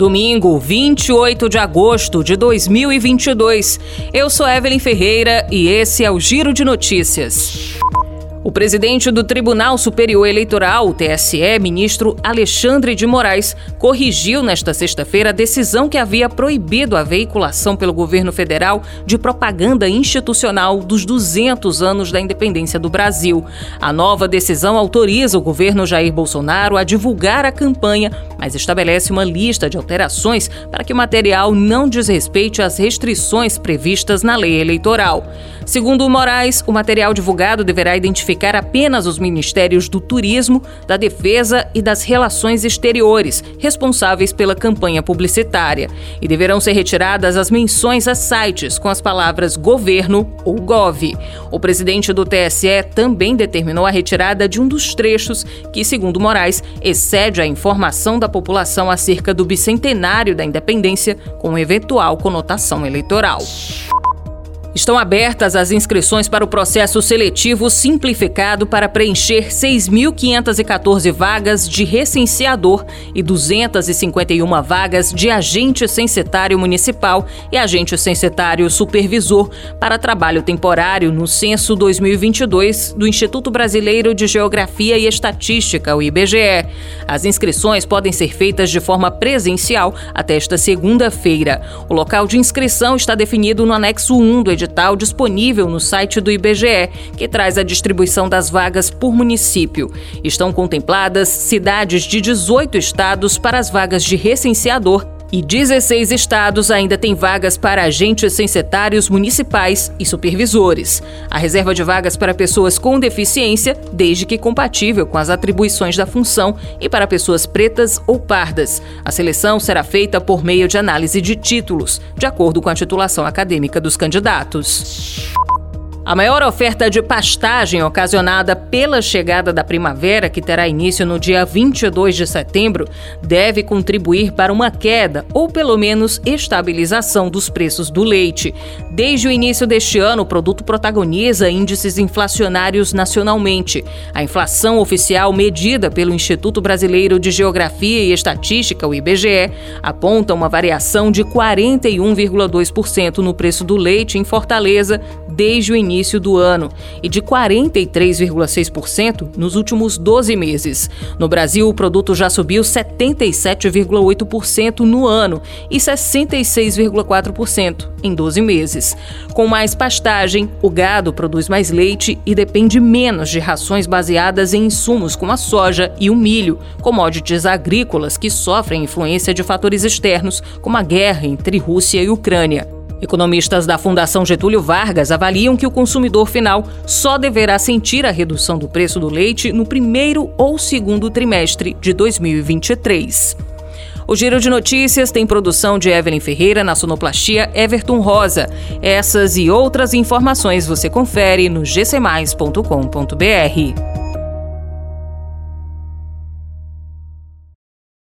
Domingo, 28 de agosto de 2022. Eu sou Evelyn Ferreira e esse é o Giro de Notícias. O presidente do Tribunal Superior Eleitoral, o TSE, ministro Alexandre de Moraes, corrigiu nesta sexta-feira a decisão que havia proibido a veiculação pelo governo federal de propaganda institucional dos 200 anos da independência do Brasil. A nova decisão autoriza o governo Jair Bolsonaro a divulgar a campanha, mas estabelece uma lista de alterações para que o material não desrespeite as restrições previstas na lei eleitoral. Segundo Moraes, o material divulgado deverá identificar apenas os ministérios do Turismo, da Defesa e das Relações Exteriores, responsáveis pela campanha publicitária, e deverão ser retiradas as menções a sites com as palavras governo ou gov. O presidente do TSE também determinou a retirada de um dos trechos que, segundo Moraes, excede a informação da população acerca do bicentenário da independência com eventual conotação eleitoral. Estão abertas as inscrições para o processo seletivo simplificado para preencher 6.514 vagas de recenseador e 251 vagas de agente censitário municipal e agente censitário supervisor para trabalho temporário no censo 2022 do Instituto Brasileiro de Geografia e Estatística, o IBGE. As inscrições podem ser feitas de forma presencial até esta segunda-feira. O local de inscrição está definido no anexo 1 do edital disponível no site do IBGE, que traz a distribuição das vagas por município. Estão contempladas cidades de 18 estados para as vagas de recenseador e 16 estados ainda têm vagas para agentes censitários municipais e supervisores. A reserva de vagas para pessoas com deficiência, desde que compatível com as atribuições da função, e para pessoas pretas ou pardas. A seleção será feita por meio de análise de títulos, de acordo com a titulação acadêmica dos candidatos. A maior oferta de pastagem ocasionada pela chegada da primavera, que terá início no dia 22 de setembro, deve contribuir para uma queda ou pelo menos estabilização dos preços do leite. Desde o início deste ano, o produto protagoniza índices inflacionários nacionalmente. A inflação oficial medida pelo Instituto Brasileiro de Geografia e Estatística, o IBGE, aponta uma variação de 41,2% no preço do leite em Fortaleza desde o início início do ano e de 43,6% nos últimos 12 meses. No Brasil, o produto já subiu 77,8% no ano e 66,4% em 12 meses. Com mais pastagem, o gado produz mais leite e depende menos de rações baseadas em insumos como a soja e o milho, commodities agrícolas que sofrem influência de fatores externos, como a guerra entre Rússia e Ucrânia. Economistas da Fundação Getúlio Vargas avaliam que o consumidor final só deverá sentir a redução do preço do leite no primeiro ou segundo trimestre de 2023. O Giro de Notícias tem produção de Evelyn Ferreira na sonoplastia Everton Rosa. Essas e outras informações você confere no gcmais.com.br.